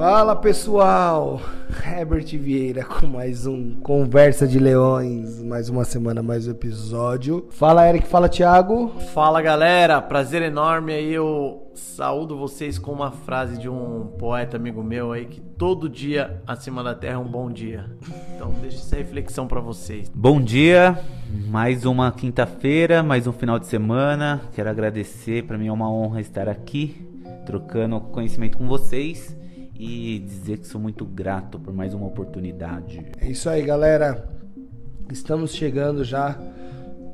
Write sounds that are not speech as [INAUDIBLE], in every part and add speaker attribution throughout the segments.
Speaker 1: Fala pessoal, Herbert Vieira com mais um Conversa de Leões, mais uma semana, mais um episódio. Fala Eric, fala Thiago.
Speaker 2: Fala galera, prazer enorme aí, eu saúdo vocês com uma frase de um poeta amigo meu aí que todo dia acima da terra é um bom dia. Então deixa essa reflexão para vocês.
Speaker 3: Bom dia, mais uma quinta-feira, mais um final de semana. Quero agradecer, para mim é uma honra estar aqui trocando conhecimento com vocês e dizer que sou muito grato por mais uma oportunidade.
Speaker 1: É isso aí, galera. Estamos chegando já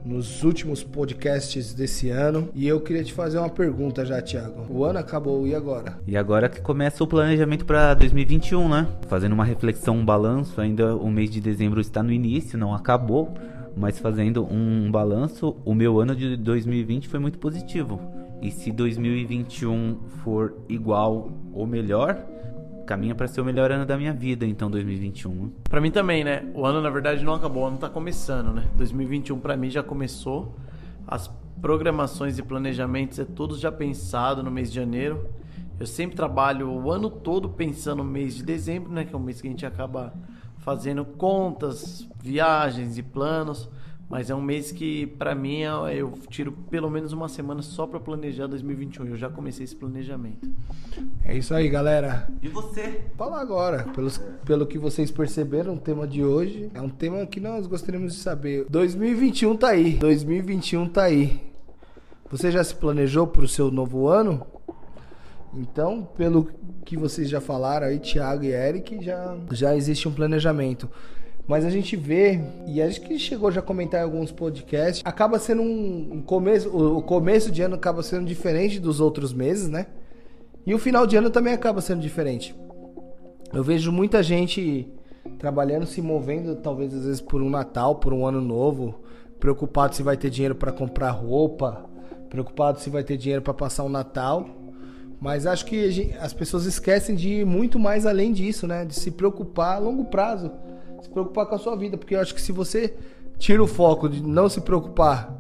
Speaker 1: nos últimos podcasts desse ano e eu queria te fazer uma pergunta já, Thiago. O ano acabou e agora?
Speaker 3: E agora que começa o planejamento para 2021, né? Fazendo uma reflexão, um balanço, ainda o mês de dezembro está no início, não acabou, mas fazendo um balanço, o meu ano de 2020 foi muito positivo. E se 2021 for igual ou melhor, caminha para ser o melhor ano da minha vida, então 2021.
Speaker 2: Para mim também, né? O ano na verdade não acabou, o ano tá começando, né? 2021 para mim já começou. As programações e planejamentos é todos já pensado no mês de janeiro. Eu sempre trabalho o ano todo pensando no mês de dezembro, né, que é o mês que a gente acaba fazendo contas, viagens e planos. Mas é um mês que, para mim, eu tiro pelo menos uma semana só para planejar 2021. Eu já comecei esse planejamento.
Speaker 1: É isso aí, galera.
Speaker 3: E você?
Speaker 1: Fala agora. Pelos, pelo que vocês perceberam, o tema de hoje é um tema que nós gostaríamos de saber. 2021 tá aí. 2021 tá aí. Você já se planejou para o seu novo ano? Então, pelo que vocês já falaram aí, Thiago e Eric, já, já existe um planejamento. Mas a gente vê, e a gente chegou já a comentar em alguns podcasts, acaba sendo um, começo, o começo de ano acaba sendo diferente dos outros meses, né? E o final de ano também acaba sendo diferente. Eu vejo muita gente trabalhando, se movendo, talvez às vezes por um Natal, por um ano novo, preocupado se vai ter dinheiro para comprar roupa, preocupado se vai ter dinheiro para passar o um Natal. Mas acho que as pessoas esquecem de ir muito mais além disso, né? De se preocupar a longo prazo se preocupar com a sua vida, porque eu acho que se você tira o foco de não se preocupar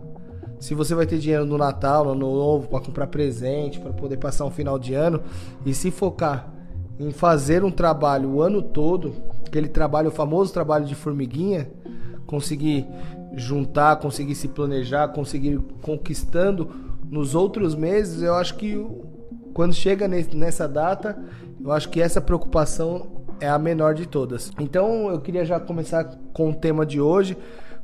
Speaker 1: se você vai ter dinheiro no Natal, no Ano Novo, para comprar presente, para poder passar um final de ano, e se focar em fazer um trabalho o ano todo, aquele trabalho, o famoso trabalho de formiguinha, conseguir juntar, conseguir se planejar, conseguir conquistando nos outros meses, eu acho que quando chega nessa data, eu acho que essa preocupação é a menor de todas. Então eu queria já começar com o tema de hoje,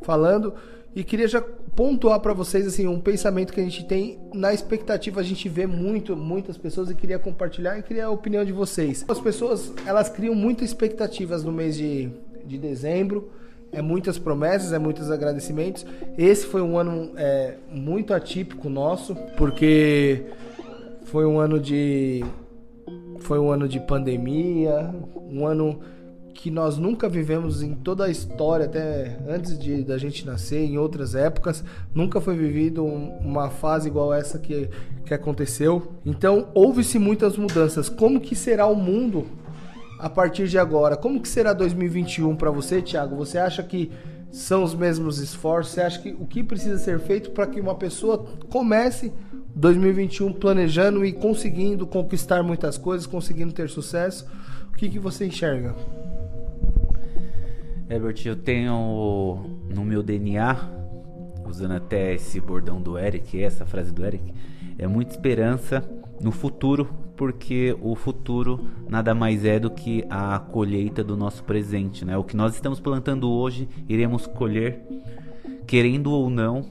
Speaker 1: falando e queria já pontuar para vocês assim um pensamento que a gente tem na expectativa a gente vê muito muitas pessoas e queria compartilhar e queria a opinião de vocês as pessoas elas criam muitas expectativas no mês de, de dezembro é muitas promessas é muitos agradecimentos esse foi um ano é, muito atípico nosso porque foi um ano de foi um ano de pandemia, um ano que nós nunca vivemos em toda a história, até antes de da gente nascer, em outras épocas, nunca foi vivido uma fase igual essa que, que aconteceu. Então, houve-se muitas mudanças. Como que será o mundo a partir de agora? Como que será 2021 para você, Thiago? Você acha que são os mesmos esforços? Você acha que o que precisa ser feito para que uma pessoa comece 2021 planejando e conseguindo conquistar muitas coisas, conseguindo ter sucesso. O que, que você enxerga?
Speaker 3: Herbert, eu tenho no meu DNA, usando até esse bordão do Eric, essa frase do Eric, é muita esperança no futuro, porque o futuro nada mais é do que a colheita do nosso presente, né? O que nós estamos plantando hoje, iremos colher, querendo ou não,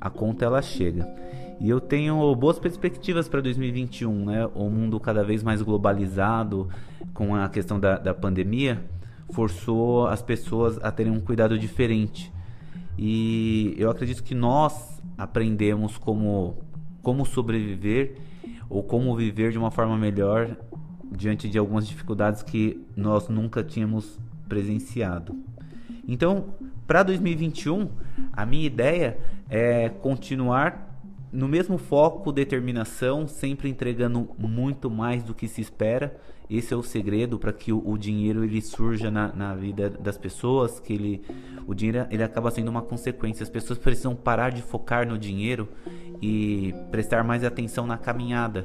Speaker 3: a conta ela chega. E eu tenho boas perspectivas para 2021, né? O mundo cada vez mais globalizado, com a questão da, da pandemia, forçou as pessoas a terem um cuidado diferente. E eu acredito que nós aprendemos como, como sobreviver ou como viver de uma forma melhor diante de algumas dificuldades que nós nunca tínhamos presenciado. Então, para 2021, a minha ideia é continuar no mesmo foco, determinação, sempre entregando muito mais do que se espera. Esse é o segredo para que o, o, dinheiro ele surja na, na, vida das pessoas, que ele, o dinheiro ele acaba sendo uma consequência. As pessoas precisam parar de focar no dinheiro e prestar mais atenção na caminhada.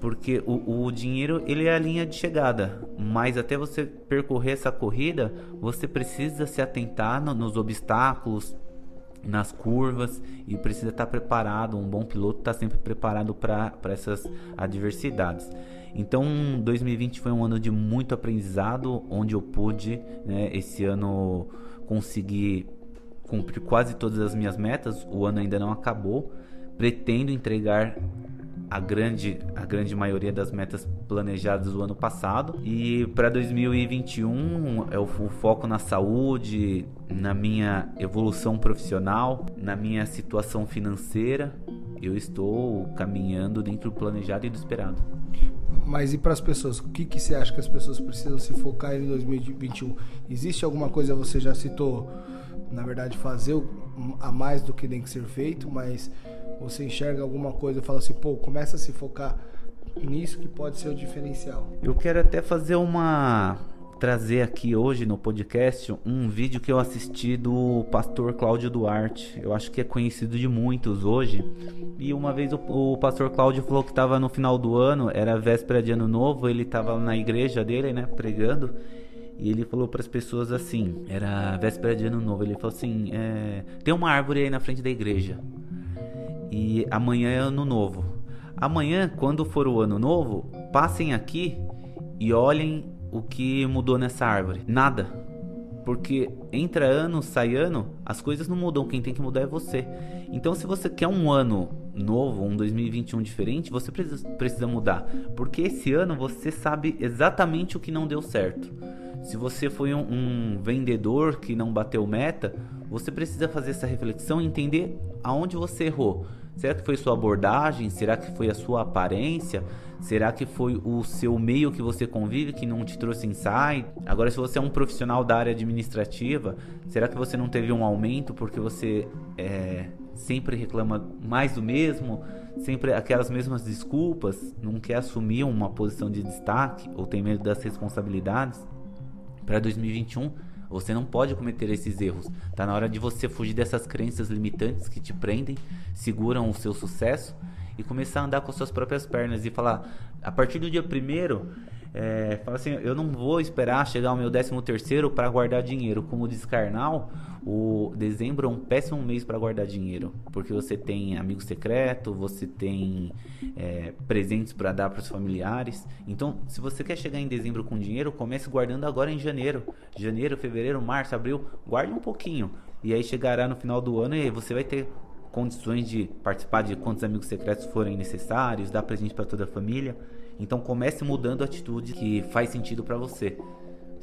Speaker 3: porque o, o dinheiro ele é a linha de chegada, mas até você percorrer essa corrida, você precisa se atentar no, nos obstáculos, nas curvas e precisa estar preparado. Um bom piloto está sempre preparado para essas adversidades. Então, 2020 foi um ano de muito aprendizado, onde eu pude, né, esse ano, conseguir cumprir quase todas as minhas metas. O ano ainda não acabou. Pretendo entregar a grande, a grande maioria das metas planejadas do ano passado. E para 2021 é o, foco na saúde, na minha evolução profissional, na minha situação financeira. Eu estou caminhando dentro do planejado e do esperado.
Speaker 1: Mas e para as pessoas? O que, que você acha que as pessoas precisam se focar em 2021? Existe alguma coisa, você já citou, na verdade, fazer a mais do que tem que ser feito, mas você enxerga alguma coisa e fala assim, pô, começa a se focar nisso que pode ser o diferencial.
Speaker 3: Eu quero até fazer uma trazer aqui hoje no podcast um vídeo que eu assisti do pastor Cláudio Duarte. Eu acho que é conhecido de muitos hoje. E uma vez o, o pastor Cláudio falou que estava no final do ano, era véspera de ano novo, ele estava na igreja dele, né, pregando. E ele falou para as pessoas assim: era véspera de ano novo. Ele falou assim: é, tem uma árvore aí na frente da igreja. E amanhã é ano novo. Amanhã, quando for o ano novo, passem aqui e olhem o que mudou nessa árvore. Nada. Porque entra ano, sai ano, as coisas não mudam. Quem tem que mudar é você. Então, se você quer um ano novo, um 2021 diferente, você precisa, mudar. Porque esse ano você sabe exatamente o que não deu certo. Se você foi um, um vendedor que não bateu meta, você precisa fazer essa reflexão e entender aonde você errou. Será que foi sua abordagem? Será que foi a sua aparência? Será que foi o seu meio que você convive que não te trouxe insight? Agora, se você é um profissional da área administrativa, será que você não teve um aumento porque você é, sempre reclama mais do mesmo? Sempre aquelas mesmas desculpas? Não quer assumir uma posição de destaque ou tem medo das responsabilidades? Para 2021 você não pode cometer esses erros. Tá na hora de você fugir dessas crenças limitantes que te prendem, seguram o seu sucesso e começar a andar com as suas próprias pernas e falar: a partir do dia primeiro, é, fala assim, eu não vou esperar chegar ao meu 13 terceiro para guardar dinheiro. Como diz Karnal, o dezembro é um péssimo mês para guardar dinheiro, porque você tem amigo secreto, você tem é, presentes para dar para os familiares. Então, se você quer chegar em dezembro com dinheiro, comece guardando agora em janeiro, janeiro, fevereiro, março, abril, guarde um pouquinho. E aí chegará no final do ano e você vai ter condições de participar de quantos amigos secretos forem necessários, dar presente para toda a família. Então comece mudando a atitude que faz sentido para você.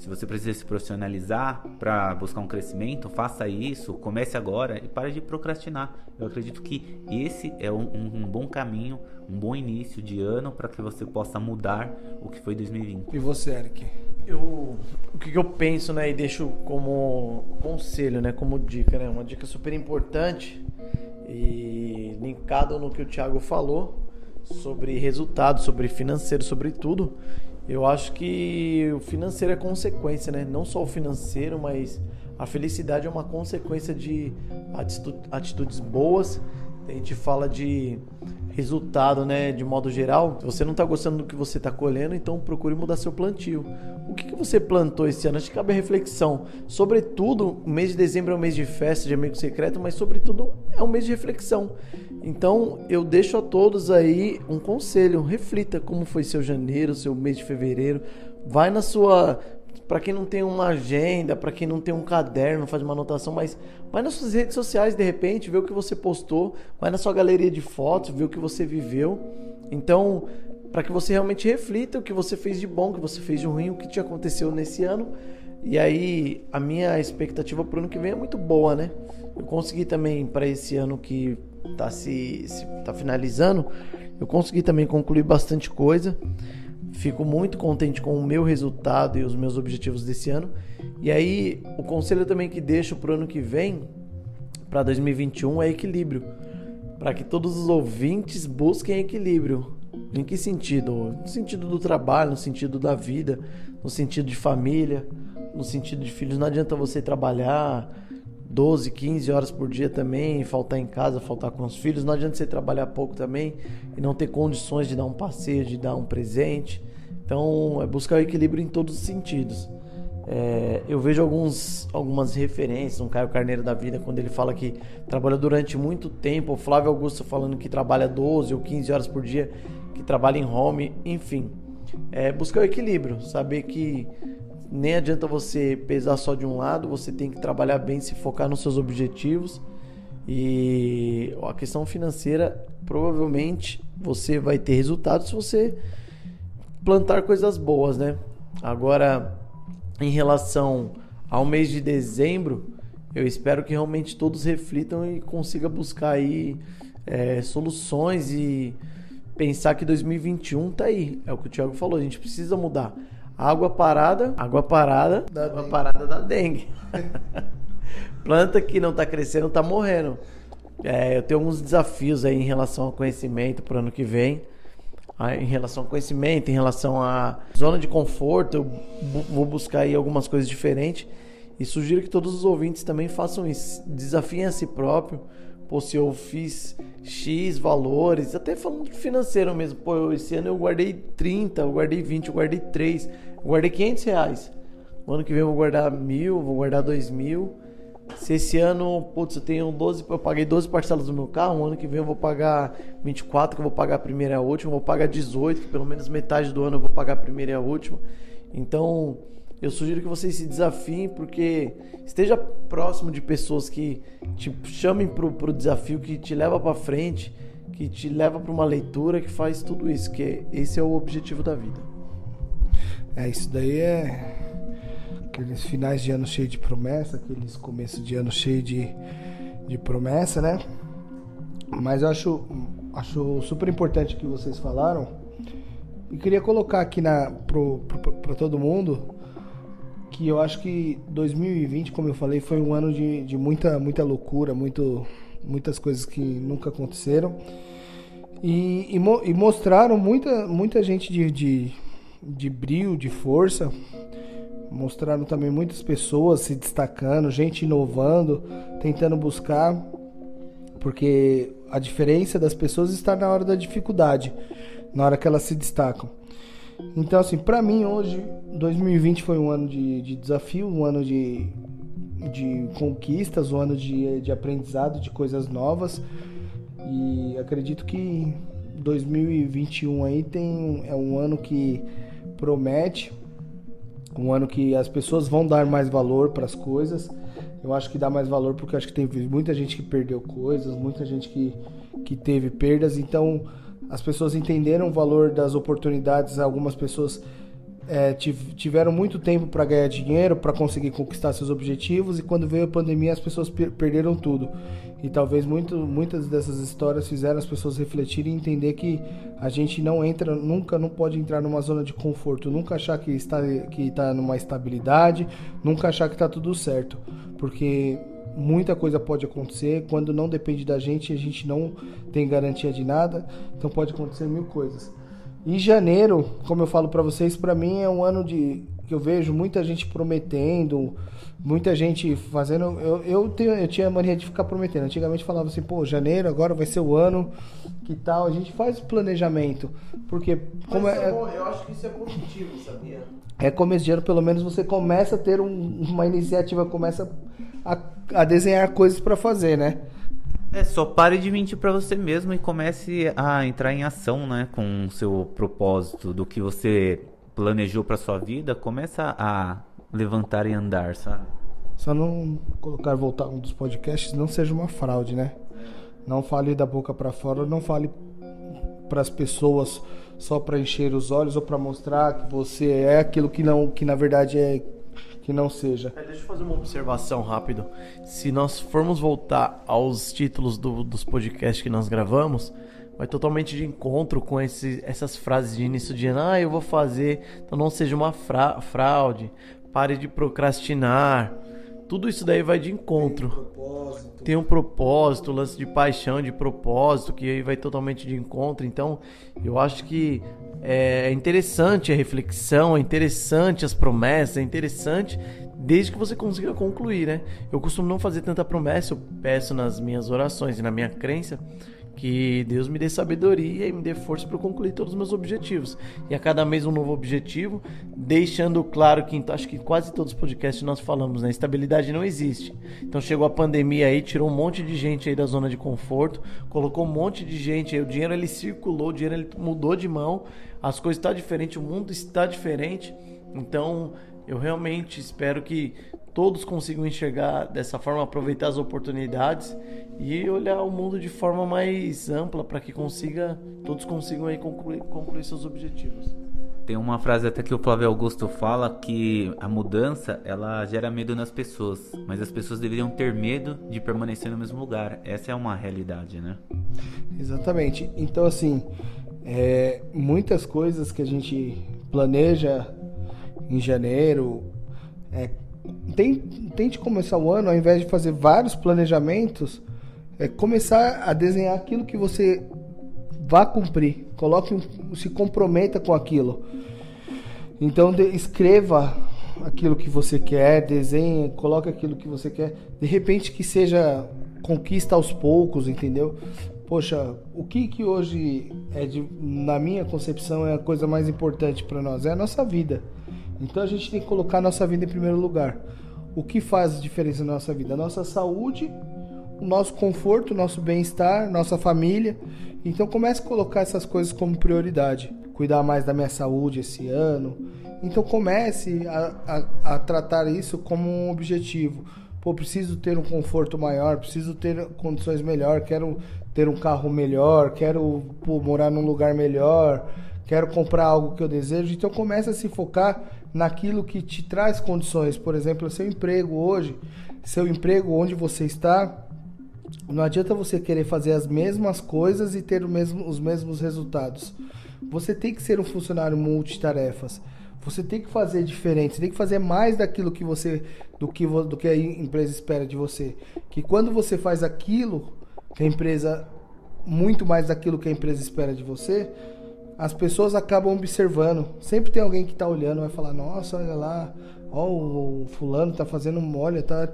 Speaker 3: Se você precisa se profissionalizar para buscar um crescimento, faça isso, comece agora e pare de procrastinar. Eu acredito que esse é um, um, bom caminho, um bom início de ano para que você possa mudar o que foi 2020.
Speaker 1: E você, Eric?
Speaker 2: Eu, o que, que eu penso, né, e deixo como conselho, né, como dica, né, uma dica super importante e linkado no que o Thiago falou, sobre resultado, sobre financeiro, sobre tudo, eu acho que o financeiro é consequência, né? Não só o financeiro, mas a felicidade é uma consequência de atitudes boas. A gente fala de resultado, né, de modo geral. Você não está gostando do que você está colhendo, então procure mudar seu plantio. O que, que você plantou esse ano? Acho que cabe a reflexão. Sobretudo, o mês de dezembro é um mês de festa, de amigo secreto, mas sobretudo é um mês de reflexão. Então, eu deixo a todos aí um conselho, reflita como foi seu janeiro, seu mês de fevereiro. Vai na sua para quem não tem uma agenda, para quem não tem um caderno, faz uma anotação, mas vai nas suas redes sociais de repente, vê o que você postou, vai na sua galeria de fotos, vê o que você viveu. Então, para que você realmente reflita o que você fez de bom, o que você fez de ruim, o que te aconteceu nesse ano. E aí, a minha expectativa para o ano que vem é muito boa, né? Eu consegui também para esse ano que está se, se tá finalizando, eu consegui também concluir bastante coisa. Fico muito contente com o meu resultado e os meus objetivos desse ano. E aí, o conselho também que deixo para o ano que vem, para 2021, é equilíbrio. Para que todos os ouvintes busquem equilíbrio. Em que sentido? No sentido do trabalho, no sentido da vida, no sentido de família, no sentido de filhos. Não adianta você trabalhar 12, 15 horas por dia também, faltar em casa, faltar com os filhos. Não adianta você trabalhar pouco também e não ter condições de dar um passeio, de dar um presente. Então, é buscar o equilíbrio em todos os sentidos. É, eu vejo alguns, algumas referências, um Caio Carneiro da vida, quando ele fala que trabalha durante muito tempo, o Flávio Augusto falando que trabalha 12 ou 15 horas por dia, que trabalha em home, enfim. É, buscar o equilíbrio, saber que nem adianta você pesar só de um lado, você tem que trabalhar bem, se focar nos seus objetivos. E a questão financeira, provavelmente você vai ter resultados se você plantar coisas boas, né? Agora, em relação ao mês de dezembro, eu espero que realmente todos reflitam e consiga buscar aí é, soluções e pensar que 2021 tá aí. É o que o Thiago falou, a gente precisa mudar. Água parada, água parada, da água dengue. parada da dengue. [LAUGHS] Planta que não tá crescendo tá morrendo. É, eu tenho alguns desafios aí em relação ao conhecimento para o ano que vem em relação ao conhecimento, em relação à zona de conforto, eu vou buscar aí algumas coisas diferentes e sugiro que todos os ouvintes também façam isso, desafiem a si próprio. Pô, se eu fiz X valores, até falando financeiro mesmo, pô, esse ano eu guardei 30, eu guardei 20, eu guardei 3, eu guardei 500 reais. O ano que vem eu vou guardar mil, vou guardar dois mil. Se esse ano, putz, eu tenho 12, eu paguei 12 parcelas do meu carro, o ano que vem eu vou pagar 24, que eu vou pagar a primeira e a última, eu vou pagar 18, que pelo menos metade do ano eu vou pagar a primeira e a última. Então, eu sugiro que vocês se desafiem, porque esteja próximo de pessoas que te chamem pro, pro desafio, que te leva para frente, que te leva para uma leitura, que faz tudo isso, que esse é o objetivo da vida.
Speaker 1: É, isso daí é aqueles finais de ano cheio de promessa, aqueles começos de ano cheio de, de promessa, né? Mas eu acho, acho super importante o que vocês falaram. E queria colocar aqui para todo mundo que eu acho que 2020, como eu falei, foi um ano de, de muita, muita loucura, muito, muitas coisas que nunca aconteceram. E, e, e mostraram muita, muita gente de, de, de brilho, de força, mostraram também muitas pessoas se destacando, gente inovando, tentando buscar, porque a diferença das pessoas está na hora da dificuldade, na hora que elas se destacam. Então, assim, para mim hoje, 2020 foi um ano de, de desafio, um ano de, de conquistas, um ano de, de aprendizado, de coisas novas. E acredito que 2021 aí tem é um ano que promete um ano que as pessoas vão dar mais valor para as coisas. Eu acho que dá mais valor porque acho que teve muita gente que perdeu coisas, muita gente que, que teve perdas. Então as pessoas entenderam o valor das oportunidades. Algumas pessoas é, tiveram muito tempo para ganhar dinheiro, para conseguir conquistar seus objetivos. E quando veio a pandemia, as pessoas per perderam tudo. E talvez muito, muitas dessas histórias fizeram as pessoas refletirem e entender que a gente não entra, nunca não pode entrar numa zona de conforto, nunca achar que está que está numa estabilidade, nunca achar que está tudo certo, porque muita coisa pode acontecer quando não depende da gente, a gente não tem garantia de nada, então pode acontecer mil coisas. Em janeiro, como eu falo para vocês, para mim é um ano de que eu vejo muita gente prometendo, muita gente fazendo. Eu, eu, tenho, eu tinha a mania de ficar prometendo. Antigamente falava assim, pô, janeiro agora vai ser o ano, que tal? A gente faz o planejamento. Porque
Speaker 2: como é, é eu acho que isso é positivo, sabia? É
Speaker 1: começo de ano, pelo menos você começa a ter um, uma iniciativa, começa a, a desenhar coisas para fazer, né?
Speaker 3: É, só pare de mentir para você mesmo e comece a entrar em ação, né, com o seu propósito do que você planejou para sua vida, começa a levantar e andar, sabe?
Speaker 1: Só não colocar voltar um dos podcasts não seja uma fraude, né? Não fale da boca para fora, não fale para as pessoas só para encher os olhos ou para mostrar que você é aquilo que não que na verdade é que não seja.
Speaker 2: É, deixa eu fazer uma observação rápido. Se nós formos voltar aos títulos do, dos podcasts que nós gravamos, vai totalmente de encontro com esse, essas frases de início de ano. Ah, eu vou fazer. Então não seja uma fra fraude. Pare de procrastinar. Tudo isso daí vai de encontro. Tem um propósito, Tem um propósito lance de paixão, de propósito, que aí vai totalmente de encontro. Então, eu acho que é interessante a reflexão, é interessante as promessas, é interessante desde que você consiga concluir, né? Eu costumo não fazer tanta promessa, eu peço nas minhas orações e na minha crença que Deus me dê sabedoria e me dê força para concluir todos os meus objetivos. E a cada mês um novo objetivo, deixando claro que acho que quase todos os podcasts nós falamos, né? Estabilidade não existe. Então chegou a pandemia aí, tirou um monte de gente aí da zona de conforto, colocou um monte de gente aí, o dinheiro ele circulou, o dinheiro ele mudou de mão, as coisas estão tá diferentes, o mundo está diferente. Então, eu realmente espero que todos consigam enxergar dessa forma, aproveitar as oportunidades e olhar o mundo de forma mais ampla para que consiga todos consigam aí concluir, concluir seus objetivos.
Speaker 3: Tem uma frase até que o Flávio Augusto fala que a mudança ela gera medo nas pessoas, mas as pessoas deveriam ter medo de permanecer no mesmo lugar. Essa é uma realidade, né?
Speaker 1: Exatamente. Então assim, é, muitas coisas que a gente planeja em janeiro, é, tente começar o ano, ao invés de fazer vários planejamentos, é começar a desenhar aquilo que você vá cumprir. Coloque, se comprometa com aquilo. Então de, escreva aquilo que você quer, desenhe, coloque aquilo que você quer. De repente que seja conquista aos poucos, entendeu? Poxa, o que que hoje é de, na minha concepção é a coisa mais importante para nós? É a nossa vida. Então a gente tem que colocar a nossa vida em primeiro lugar. O que faz diferença na nossa vida? A nossa saúde, o nosso conforto, o nosso bem-estar, nossa família. Então comece a colocar essas coisas como prioridade. Cuidar mais da minha saúde esse ano. Então comece a, a, a tratar isso como um objetivo. Pô, preciso ter um conforto maior, preciso ter condições melhor, quero ter um carro melhor, quero pô, morar num lugar melhor, quero comprar algo que eu desejo. Então comece a se focar naquilo que te traz condições. Por exemplo, seu emprego hoje, seu emprego onde você está, não adianta você querer fazer as mesmas coisas e ter mesmo, os mesmos resultados. Você tem que ser um funcionário multitarefas. Você tem que fazer diferente, você tem que fazer mais daquilo que você do que do que a empresa espera de você. Que quando você faz aquilo que a empresa muito mais daquilo que a empresa espera de você, as pessoas acabam observando. Sempre tem alguém que está olhando, vai falar: "Nossa, olha lá, ó, o fulano tá fazendo molha, tá,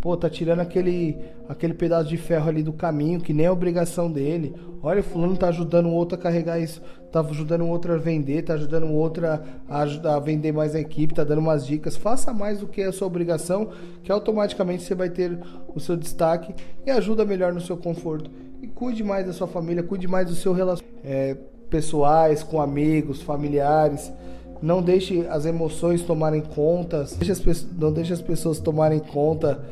Speaker 1: pô, tá tirando aquele aquele pedaço de ferro ali do caminho que nem é obrigação dele. Olha, o fulano tá ajudando o outro a carregar isso, tá ajudando o outro a vender, tá ajudando o outro a, a, a vender mais a equipe, tá dando umas dicas. Faça mais do que a sua obrigação, que automaticamente você vai ter o seu destaque e ajuda melhor no seu conforto. E cuide mais da sua família, cuide mais do seu relacionamento. É, pessoais, com amigos, familiares. Não deixe as emoções tomarem conta, não deixe as pessoas tomarem conta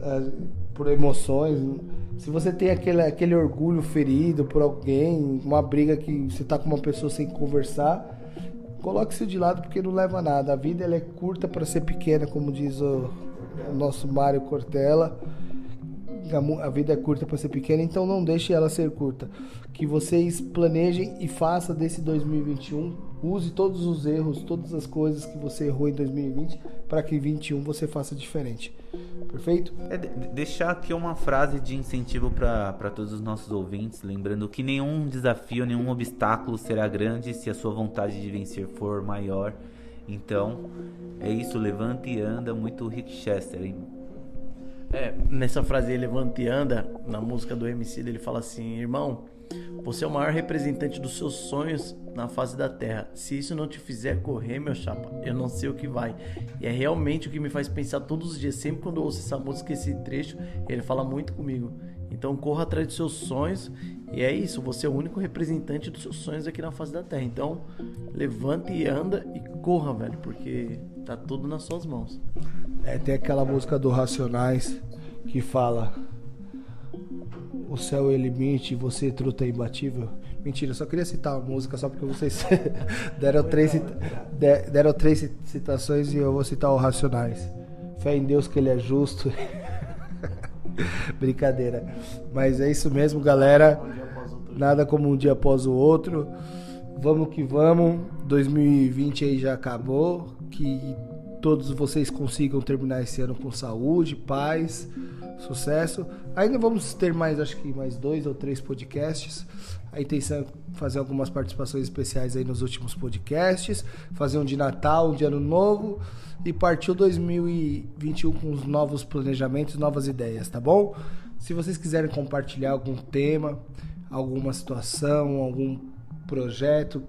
Speaker 1: uh, por emoções. Se você tem aquele, aquele orgulho ferido por alguém, uma briga que você está com uma pessoa sem conversar, coloque-se de lado porque não leva a nada. A vida ela é curta para ser pequena, como diz o, o nosso Mário Cortella a vida é curta para ser pequena, então não deixe ela ser curta. Que vocês planejem e façam desse 2021, use todos os erros, todas as coisas que você errou em 2020 para que em 2021 você faça diferente. Perfeito?
Speaker 3: É, deixar aqui uma frase de incentivo para todos os nossos ouvintes, lembrando que nenhum desafio, nenhum obstáculo será grande se a sua vontade de vencer for maior. Então, é isso, levanta e anda, muito Rick Chester, hein?
Speaker 2: É, nessa frase levanta e anda, na música do MC, ele fala assim: Irmão, você é o maior representante dos seus sonhos na face da terra. Se isso não te fizer correr, meu chapa, eu não sei o que vai. E é realmente o que me faz pensar todos os dias. Sempre quando eu ouço essa música, esse trecho, ele fala muito comigo. Então corra atrás dos seus sonhos. E é isso, você é o único representante dos seus sonhos aqui na face da terra. Então, levante e anda e corra, velho, porque tá tudo nas suas mãos.
Speaker 1: É, tem aquela música do Racionais que fala O céu é limite, você truta é imbatível. Mentira, eu só queria citar a música só porque vocês [LAUGHS] deram, três, deram três citações e eu vou citar o Racionais. Fé em Deus que ele é justo. [LAUGHS] Brincadeira. Mas é isso mesmo, galera. Nada como um dia após o outro. Vamos que vamos. 2020 aí já acabou. Que todos vocês consigam terminar esse ano com saúde, paz, sucesso. Ainda vamos ter mais, acho que mais dois ou três podcasts. A intenção é fazer algumas participações especiais aí nos últimos podcasts, fazer um de Natal, um de Ano Novo e partiu 2021 com os novos planejamentos, novas ideias, tá bom? Se vocês quiserem compartilhar algum tema, alguma situação, algum projeto,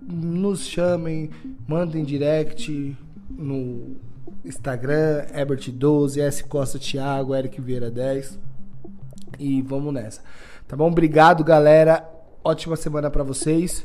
Speaker 1: nos chamem, mandem direct no Instagram, Ebert12, S Costa Thiago, Eric Vieira 10. E vamos nessa. Tá bom? Obrigado, galera. Ótima semana para vocês.